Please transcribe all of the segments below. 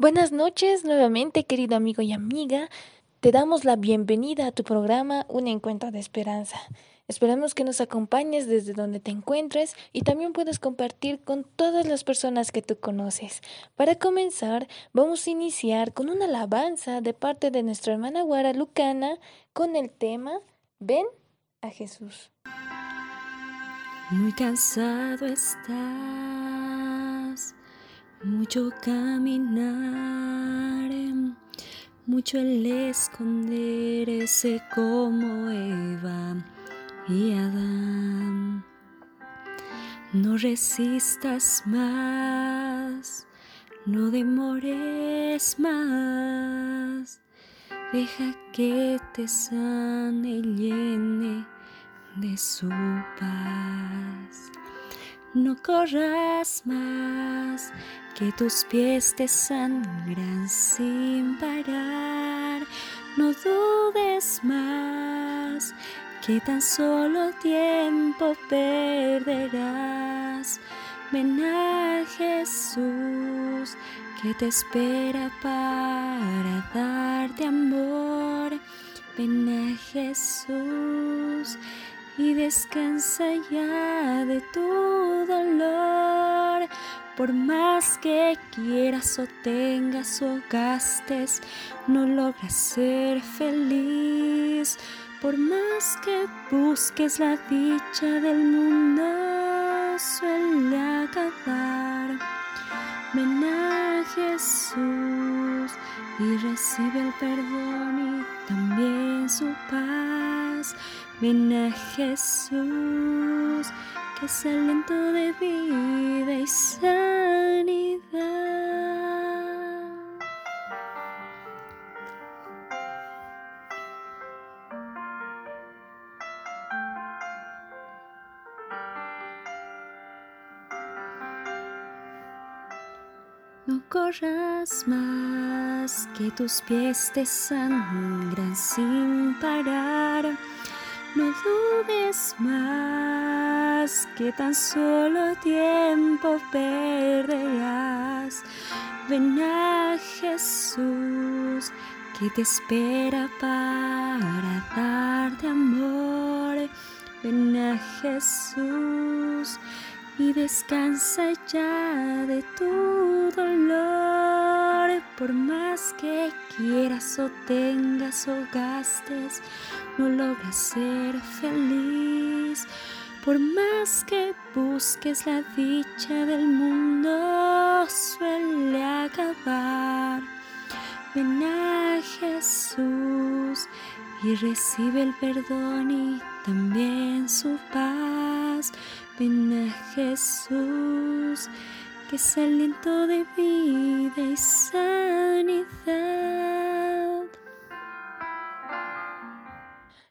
Buenas noches nuevamente, querido amigo y amiga. Te damos la bienvenida a tu programa Un Encuentro de Esperanza. Esperamos que nos acompañes desde donde te encuentres y también puedas compartir con todas las personas que tú conoces. Para comenzar, vamos a iniciar con una alabanza de parte de nuestra hermana Guara Lucana con el tema Ven a Jesús. Muy cansado estás, mucho caminar, mucho el esconderse como Eva y Adán. No resistas más, no demores más, deja que te sane y llene de su paz. No corras más, que tus pies te sangran sin parar. No dudes más, que tan solo tiempo perderás. Ven a Jesús, que te espera para darte amor. Ven a Jesús y descansa ya de tu dolor. Por más que quieras o tengas o gastes, no logras ser feliz. Por más que busques la dicha del mundo, suele acabar. Ven a Jesús y recibe el perdón y también su paz. Ven a Jesús, que es aliento de vida y sanidad. No corras más, que tus pies te sangran sin parar. No dudes más que tan solo tiempo perderás. Ven a Jesús que te espera para darte amor. Ven a Jesús y descansa ya de tu dolor. Por más que quieras o tengas o gastes, no logras ser feliz. Por más que busques la dicha del mundo, suele acabar. Ven a Jesús y recibe el perdón y también su paz. Ven a Jesús, que es aliento de vida y sanidad.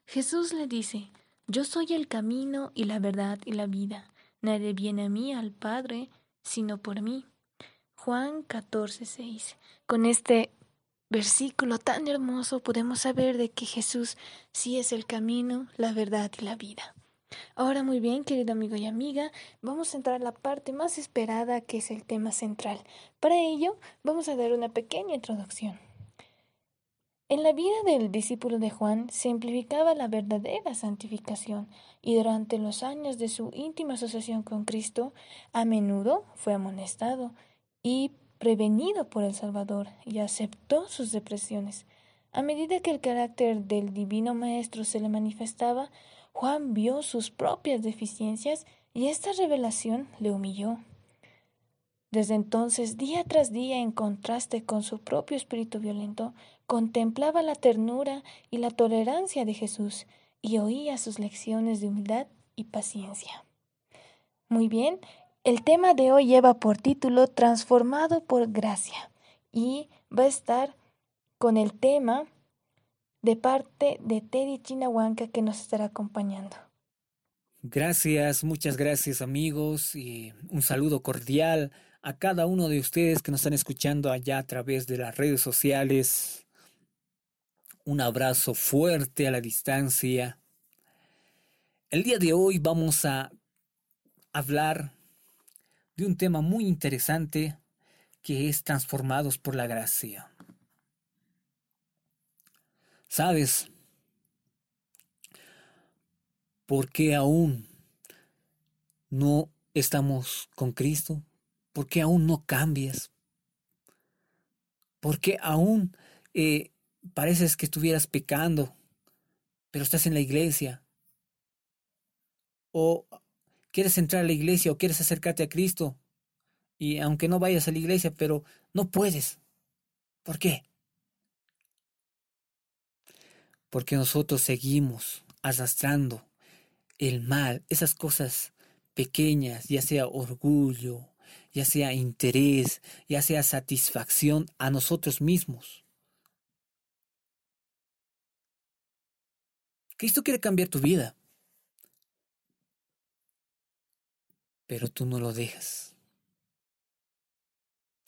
Jesús le dice, Yo soy el camino y la verdad y la vida. Nadie viene a mí al Padre sino por mí. Juan 14, 6. Con este versículo tan hermoso podemos saber de que Jesús sí es el camino, la verdad y la vida. Ahora muy bien, querido amigo y amiga, vamos a entrar a la parte más esperada que es el tema central. Para ello, vamos a dar una pequeña introducción. En la vida del discípulo de Juan se amplificaba la verdadera santificación y durante los años de su íntima asociación con Cristo a menudo fue amonestado y prevenido por el Salvador y aceptó sus depresiones. A medida que el carácter del divino Maestro se le manifestaba, Juan vio sus propias deficiencias y esta revelación le humilló. Desde entonces, día tras día, en contraste con su propio espíritu violento, contemplaba la ternura y la tolerancia de Jesús y oía sus lecciones de humildad y paciencia. Muy bien, el tema de hoy lleva por título Transformado por Gracia y va a estar con el tema de parte de Teddy Chinahuanca que nos estará acompañando. Gracias, muchas gracias amigos y un saludo cordial a cada uno de ustedes que nos están escuchando allá a través de las redes sociales. Un abrazo fuerte a la distancia. El día de hoy vamos a hablar de un tema muy interesante que es transformados por la gracia. ¿Sabes por qué aún no estamos con Cristo? ¿Por qué aún no cambias? ¿Por qué aún eh, pareces que estuvieras pecando, pero estás en la iglesia? ¿O quieres entrar a la iglesia o quieres acercarte a Cristo? Y aunque no vayas a la iglesia, pero no puedes. ¿Por qué? Porque nosotros seguimos arrastrando el mal, esas cosas pequeñas, ya sea orgullo, ya sea interés, ya sea satisfacción a nosotros mismos. Cristo quiere cambiar tu vida, pero tú no lo dejas.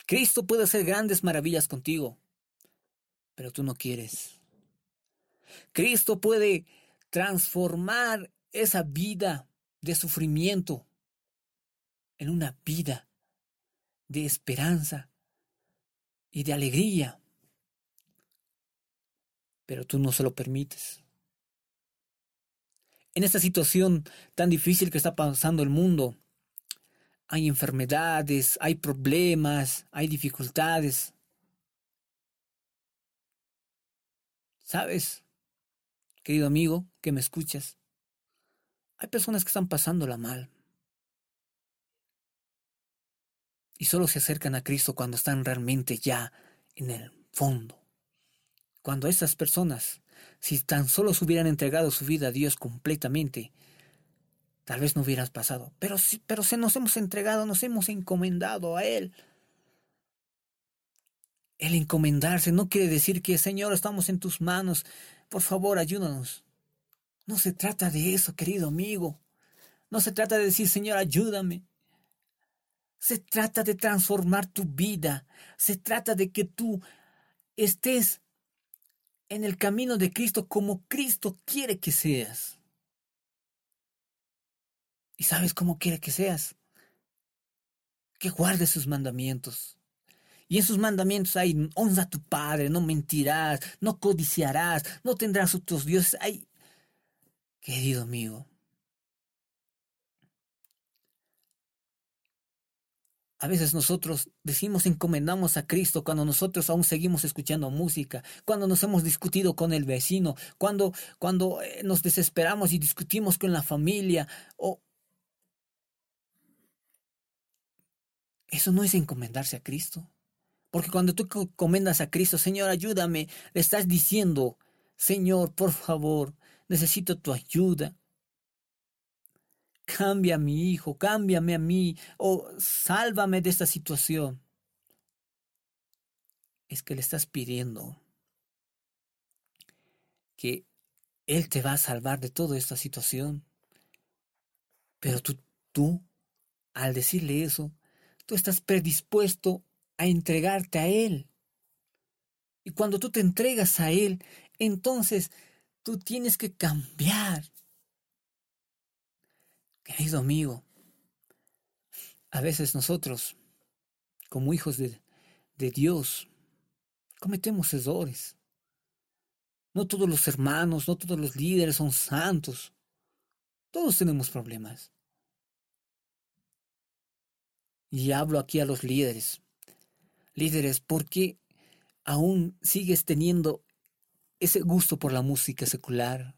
Cristo puede hacer grandes maravillas contigo, pero tú no quieres. Cristo puede transformar esa vida de sufrimiento en una vida de esperanza y de alegría. Pero tú no se lo permites. En esta situación tan difícil que está pasando el mundo, hay enfermedades, hay problemas, hay dificultades. ¿Sabes, querido amigo, que me escuchas? Hay personas que están pasándola mal. Y solo se acercan a Cristo cuando están realmente ya en el fondo. Cuando estas personas, si tan solo se hubieran entregado su vida a Dios completamente, tal vez no hubieras pasado. Pero, pero se nos hemos entregado, nos hemos encomendado a Él. El encomendarse no quiere decir que, Señor, estamos en tus manos. Por favor, ayúdanos. No se trata de eso, querido amigo. No se trata de decir, Señor, ayúdame. Se trata de transformar tu vida. Se trata de que tú estés en el camino de Cristo como Cristo quiere que seas. ¿Y sabes cómo quiere que seas? Que guardes sus mandamientos. Y en sus mandamientos hay honra a tu padre, no mentirás, no codiciarás, no tendrás otros dioses. Hay Querido amigo, A veces nosotros decimos encomendamos a Cristo cuando nosotros aún seguimos escuchando música, cuando nos hemos discutido con el vecino, cuando, cuando eh, nos desesperamos y discutimos con la familia. O... Eso no es encomendarse a Cristo. Porque cuando tú encomendas a Cristo, Señor, ayúdame, le estás diciendo, Señor, por favor, necesito tu ayuda. Cambia a mi hijo, cámbiame a mí, o sálvame de esta situación. Es que le estás pidiendo que Él te va a salvar de toda esta situación. Pero tú, tú, al decirle eso, tú estás predispuesto a entregarte a Él. Y cuando tú te entregas a Él, entonces Tú tienes que cambiar. Querido amigo, a veces nosotros, como hijos de, de Dios, cometemos errores. No todos los hermanos, no todos los líderes son santos. Todos tenemos problemas. Y hablo aquí a los líderes. Líderes, ¿por qué aún sigues teniendo ese gusto por la música secular?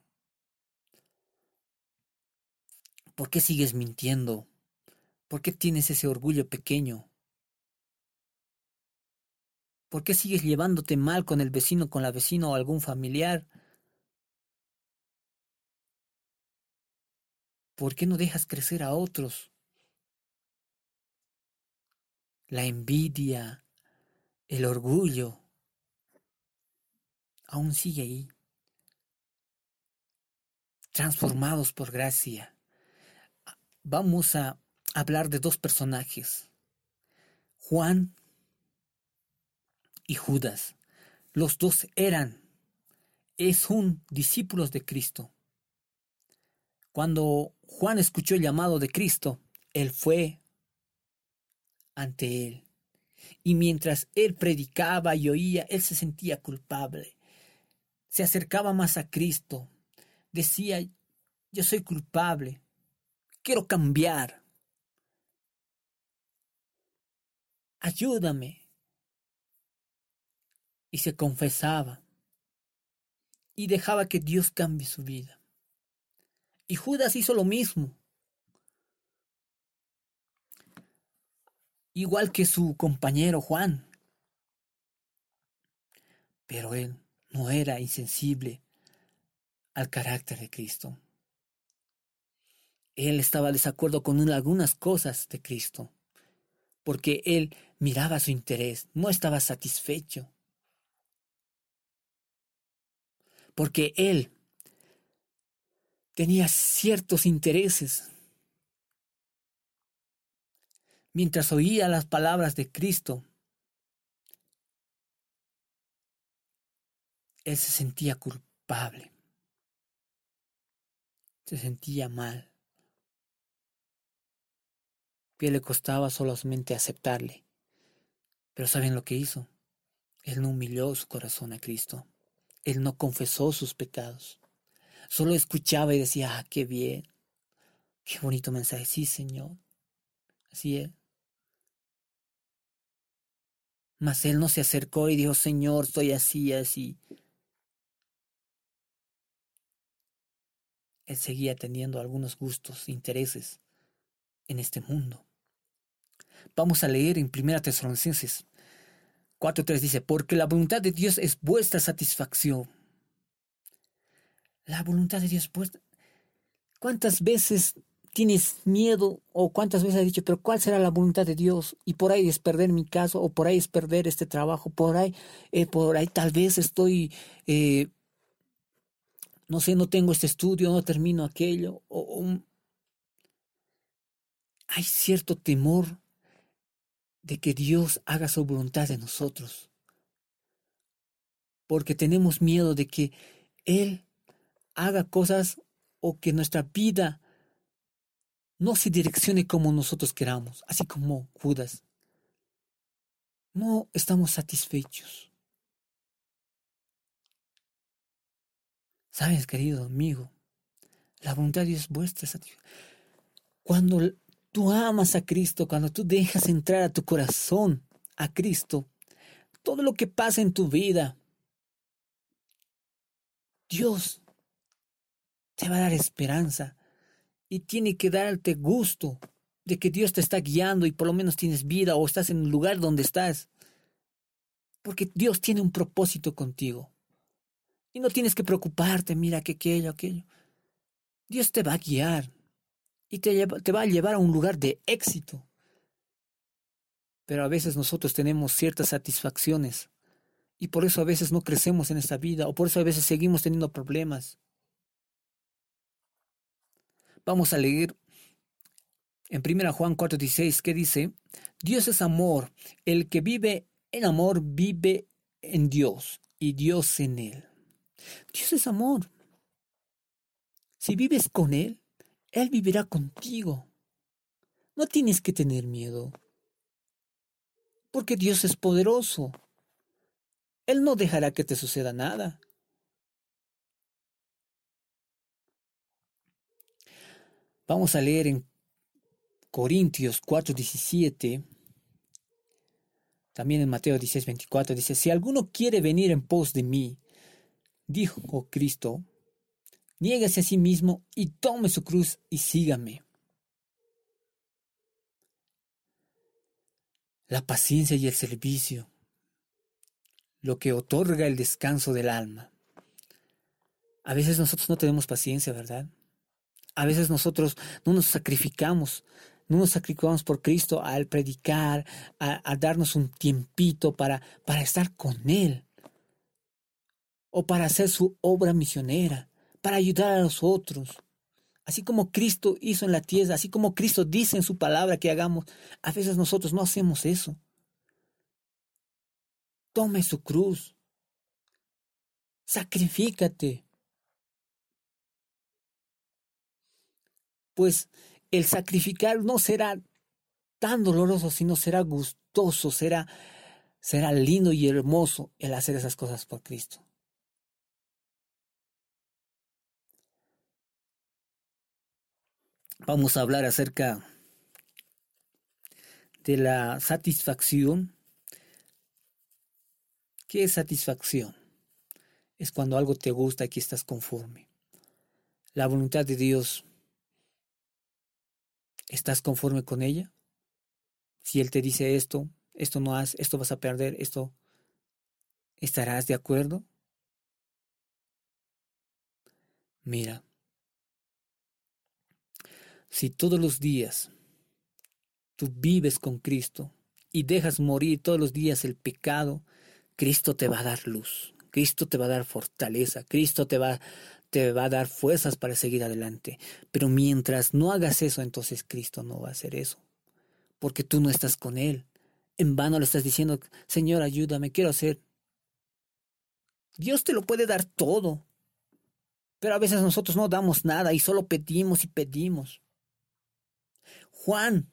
¿Por qué sigues mintiendo? ¿Por qué tienes ese orgullo pequeño? ¿Por qué sigues llevándote mal con el vecino, con la vecina o algún familiar? ¿Por qué no dejas crecer a otros? La envidia, el orgullo, aún sigue ahí. Transformados por gracia. Vamos a hablar de dos personajes. Juan y Judas. Los dos eran, es un discípulos de Cristo. Cuando Juan escuchó el llamado de Cristo, él fue ante él. Y mientras él predicaba y oía, él se sentía culpable. Se acercaba más a Cristo. Decía, yo soy culpable. Quiero cambiar. Ayúdame. Y se confesaba. Y dejaba que Dios cambie su vida. Y Judas hizo lo mismo. Igual que su compañero Juan. Pero él no era insensible al carácter de Cristo. Él estaba desacuerdo con algunas cosas de Cristo, porque él miraba su interés, no estaba satisfecho. Porque él tenía ciertos intereses mientras oía las palabras de Cristo, él se sentía culpable, se sentía mal. Que le costaba solamente aceptarle. Pero ¿saben lo que hizo? Él no humilló su corazón a Cristo. Él no confesó sus pecados. Solo escuchaba y decía, ah, qué bien, qué bonito mensaje. Sí, Señor. Así es. Mas él no se acercó y dijo, Señor, soy así, así. Él seguía teniendo algunos gustos, intereses en este mundo. Vamos a leer en 1 Tesalonicenses 4.3 dice, porque la voluntad de Dios es vuestra satisfacción. La voluntad de Dios es vuestra. ¿Cuántas veces tienes miedo o cuántas veces has dicho, pero ¿cuál será la voluntad de Dios? Y por ahí es perder mi caso o por ahí es perder este trabajo, por ahí, eh, por ahí tal vez estoy, eh, no sé, no tengo este estudio, no termino aquello. O, hay cierto temor de que Dios haga su voluntad de nosotros. Porque tenemos miedo de que Él haga cosas o que nuestra vida no se direccione como nosotros queramos, así como Judas. No estamos satisfechos. Sabes, querido amigo, la voluntad de Dios es vuestra Cuando tú amas a Cristo, cuando tú dejas entrar a tu corazón a Cristo, todo lo que pasa en tu vida, Dios te va a dar esperanza y tiene que darte gusto de que Dios te está guiando y por lo menos tienes vida o estás en el lugar donde estás. Porque Dios tiene un propósito contigo. Y no tienes que preocuparte, mira que aquello, aquello. Dios te va a guiar y te, te va a llevar a un lugar de éxito. Pero a veces nosotros tenemos ciertas satisfacciones y por eso a veces no crecemos en esta vida o por eso a veces seguimos teniendo problemas. Vamos a leer en 1 Juan 4:16 que dice, Dios es amor, el que vive en amor vive en Dios y Dios en él. Dios es amor. Si vives con Él, Él vivirá contigo. No tienes que tener miedo, porque Dios es poderoso. Él no dejará que te suceda nada. Vamos a leer en Corintios 4:17, también en Mateo 16:24, dice, si alguno quiere venir en pos de mí, dijo Cristo, niégase a sí mismo y tome su cruz y sígame. La paciencia y el servicio, lo que otorga el descanso del alma. A veces nosotros no tenemos paciencia, ¿verdad? A veces nosotros no nos sacrificamos, no nos sacrificamos por Cristo al predicar, a, darnos un tiempito para, para estar con Él o para hacer su obra misionera, para ayudar a los otros. Así como Cristo hizo en la tierra, así como Cristo dice en su palabra que hagamos, a veces nosotros no hacemos eso. Tome su cruz. Sacrifícate. Pues el sacrificar no será tan doloroso, sino será gustoso, será, será lindo y hermoso el hacer esas cosas por Cristo. Vamos a hablar acerca de la satisfacción. ¿Qué es satisfacción? Es cuando algo te gusta y estás conforme. La voluntad de Dios, ¿estás conforme con ella? Si Él te dice esto, esto no has, esto vas a perder, esto, ¿estarás de acuerdo? Mira, si todos los días tú vives con Cristo y dejas morir todos los días el pecado, Cristo te va a dar luz, Cristo te va a dar fortaleza, Cristo te va, te va a dar fuerzas para seguir adelante. Pero mientras no hagas eso, entonces Cristo no va a hacer eso, porque tú no estás con Él. En vano le estás diciendo, Señor, ayúdame, quiero hacer. Dios te lo puede dar todo, pero a veces nosotros no damos nada y solo pedimos y pedimos. Juan,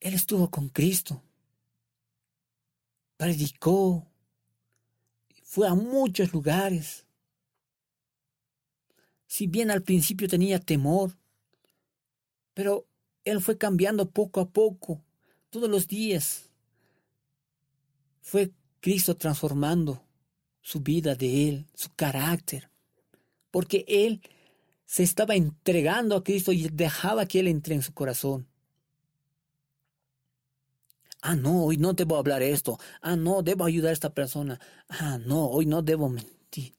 él estuvo con Cristo, predicó, fue a muchos lugares. Si bien al principio tenía temor, pero él fue cambiando poco a poco, todos los días. Fue Cristo transformando su vida de él, su carácter, porque él se estaba entregando a Cristo y dejaba que Él entre en su corazón. Ah, no, hoy no debo hablar esto. Ah, no, debo ayudar a esta persona. Ah, no, hoy no debo mentir.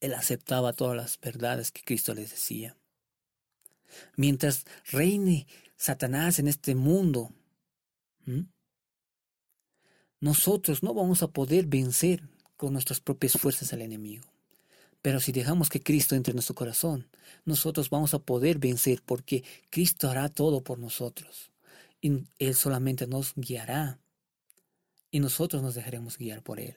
Él aceptaba todas las verdades que Cristo les decía. Mientras reine Satanás en este mundo, nosotros no vamos a poder vencer con nuestras propias fuerzas al enemigo. Pero si dejamos que Cristo entre en nuestro corazón, nosotros vamos a poder vencer porque Cristo hará todo por nosotros. Y Él solamente nos guiará. Y nosotros nos dejaremos guiar por Él.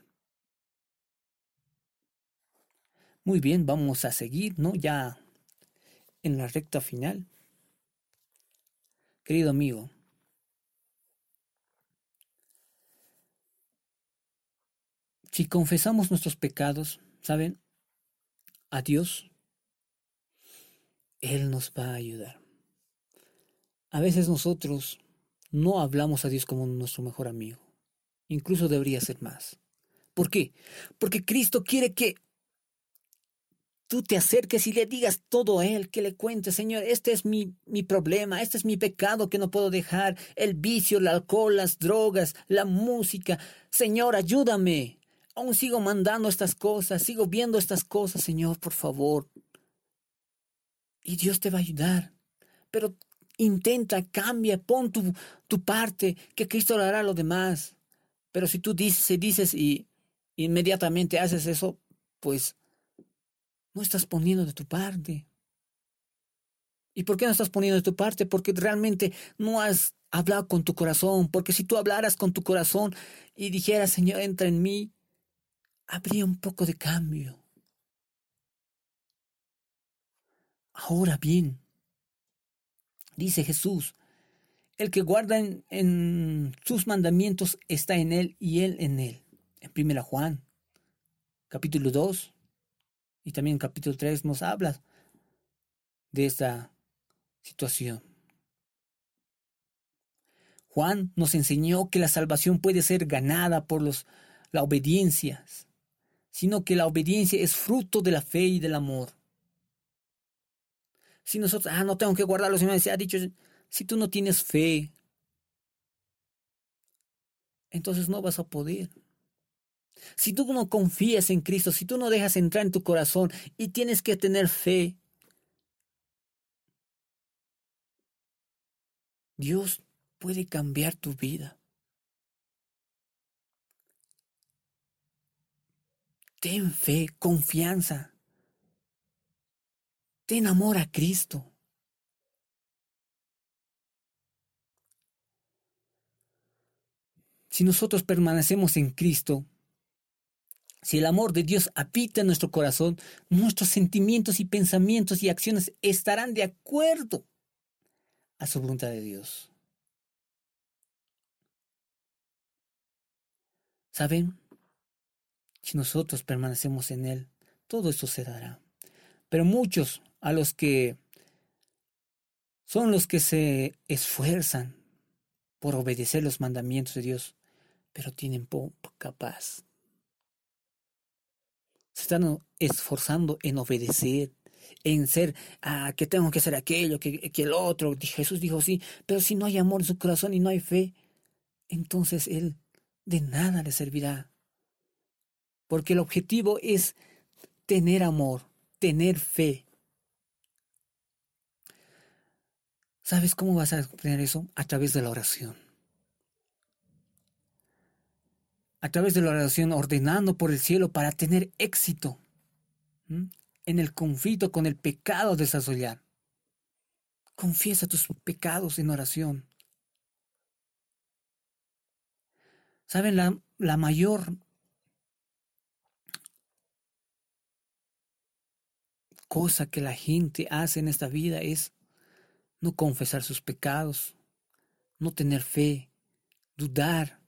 Muy bien, vamos a seguir, ¿no? Ya en la recta final. Querido amigo, si confesamos nuestros pecados, ¿saben? A Dios, Él nos va a ayudar. A veces nosotros no hablamos a Dios como nuestro mejor amigo. Incluso debería ser más. ¿Por qué? Porque Cristo quiere que tú te acerques y le digas todo a Él, que le cuentes, Señor, este es mi, mi problema, este es mi pecado que no puedo dejar, el vicio, el alcohol, las drogas, la música. Señor, ayúdame. Aún sigo mandando estas cosas, sigo viendo estas cosas, Señor, por favor. Y Dios te va a ayudar. Pero intenta, cambia, pon tu, tu parte, que Cristo hará lo demás. Pero si tú dices, dices y inmediatamente haces eso, pues no estás poniendo de tu parte. ¿Y por qué no estás poniendo de tu parte? Porque realmente no has hablado con tu corazón. Porque si tú hablaras con tu corazón y dijeras, Señor, entra en mí, habría un poco de cambio. Ahora bien, dice Jesús, el que guarda en, sus mandamientos está en él y él en él. En 1 Juan, capítulo 2, y también capítulo 3 nos habla de esta situación. Juan nos enseñó que la salvación puede ser ganada por los, la obediencia, sino que la obediencia es fruto de la fe y del amor. Si nosotros, ah, no tengo que guardarlo, Señor se ha dicho, si tú no tienes fe, entonces no vas a poder. Si tú no confías en Cristo, si tú no dejas entrar en tu corazón y tienes que tener fe, Dios puede cambiar tu vida. Ten fe, confianza. Ten amor a Cristo. Si nosotros permanecemos en Cristo, Si el amor de Dios habita en nuestro corazón, nuestros sentimientos y pensamientos y acciones estarán de acuerdo a su voluntad de Dios. ¿Saben? Si nosotros permanecemos en Él, todo esto se dará. Pero muchos a los que son los que se esfuerzan por obedecer los mandamientos de Dios, pero tienen poca paz. Se están esforzando en obedecer, en ser, ah, que tengo que hacer aquello, que, que el otro. Jesús dijo sí, pero si no hay amor en su corazón y no hay fe, entonces Él de nada le servirá. Porque el objetivo es tener amor, tener fe. ¿Sabes cómo vas a obtener eso? A través de la oración. A través de la oración ordenando por el cielo para tener éxito en el conflicto con el pecado desarrollar. Confiesa tus pecados en oración. ¿Saben? La, la mayor cosa que la gente hace en esta vida es no confesar sus pecados, no tener fe, dudar,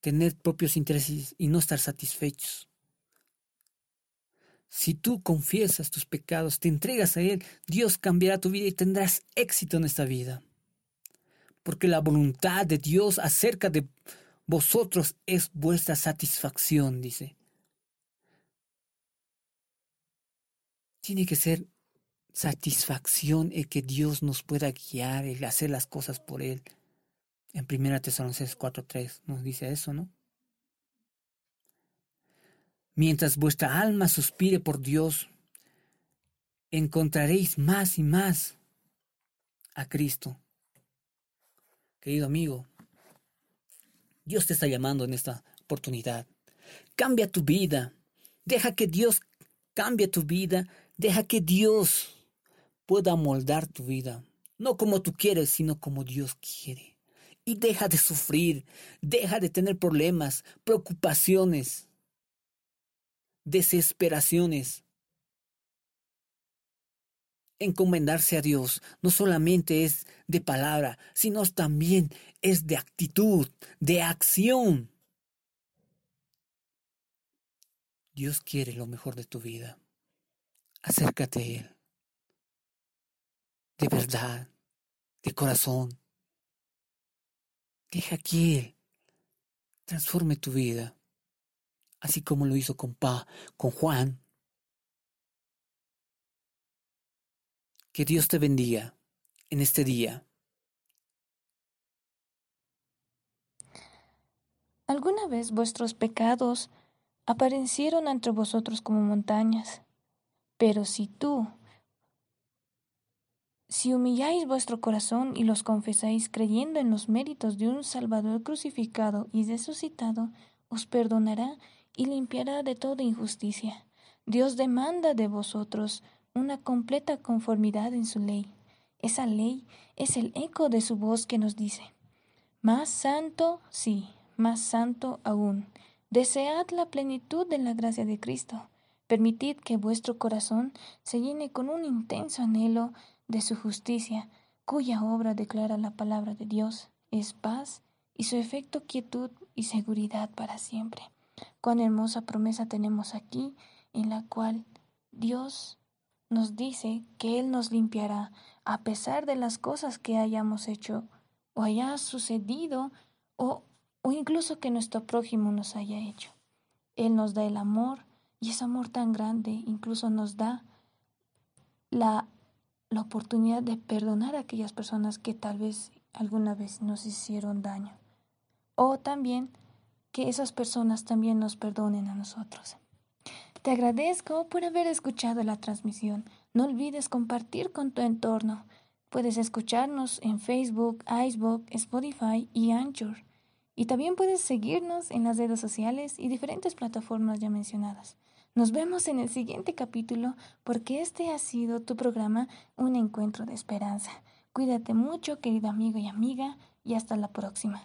tener propios intereses y no estar satisfechos. Si tú confiesas tus pecados, te entregas a Él, Dios cambiará tu vida y tendrás éxito en esta vida. Porque la voluntad de Dios acerca de vosotros es vuestra satisfacción, dice. Tiene que ser satisfacción el que Dios nos pueda guiar, el hacer las cosas por Él. En 1 Tesalonicenses 4.3 nos dice eso, ¿no? Mientras vuestra alma suspire por Dios, encontraréis más y más a Cristo. Querido amigo, Dios te está llamando en esta oportunidad. Cambia tu vida. Deja que Dios cambie tu vida. Deja que Dios pueda moldar tu vida. No como tú quieres, sino como Dios quiere. Y deja de sufrir. Deja de tener problemas, preocupaciones desesperaciones. Encomendarse a Dios no solamente es de palabra, sino también es de actitud, de acción. Dios quiere lo mejor de tu vida. Acércate a Él. De verdad, de corazón. Deja que Él transforme tu vida así como lo hizo con Pa, con Juan. Que Dios te bendiga en este día. ¿Alguna vez vuestros pecados aparecieron entre vosotros como montañas? Pero si tú, si humilláis vuestro corazón y los confesáis creyendo en los méritos de un Salvador crucificado y resucitado, os perdonará y limpiará de toda injusticia. Dios demanda de vosotros una completa conformidad en su ley. Esa ley es el eco de su voz que nos dice, más santo, sí, más santo aún. Desead la plenitud de la gracia de Cristo. Permitid que vuestro corazón se llene con un intenso anhelo de su justicia, cuya obra declara la palabra de Dios, es paz y su efecto quietud y seguridad para siempre. Cuán hermosa promesa tenemos aquí en la cual Dios nos dice que Él nos limpiará a pesar de las cosas que hayamos hecho o haya sucedido o, o incluso que nuestro prójimo nos haya hecho. Él nos da el amor y ese amor tan grande incluso nos da la, la oportunidad de perdonar a aquellas personas que tal vez alguna vez nos hicieron daño. O también que esas personas también nos perdonen a nosotros. Te agradezco por haber escuchado la transmisión. No olvides compartir con tu entorno. Puedes escucharnos en Facebook, Icebook, Spotify y Anchor. Y también puedes seguirnos en las redes sociales y diferentes plataformas ya mencionadas. Nos vemos en el siguiente capítulo porque este ha sido tu programa Un Encuentro de Esperanza. Cuídate mucho, querido amigo y amiga, y hasta la próxima.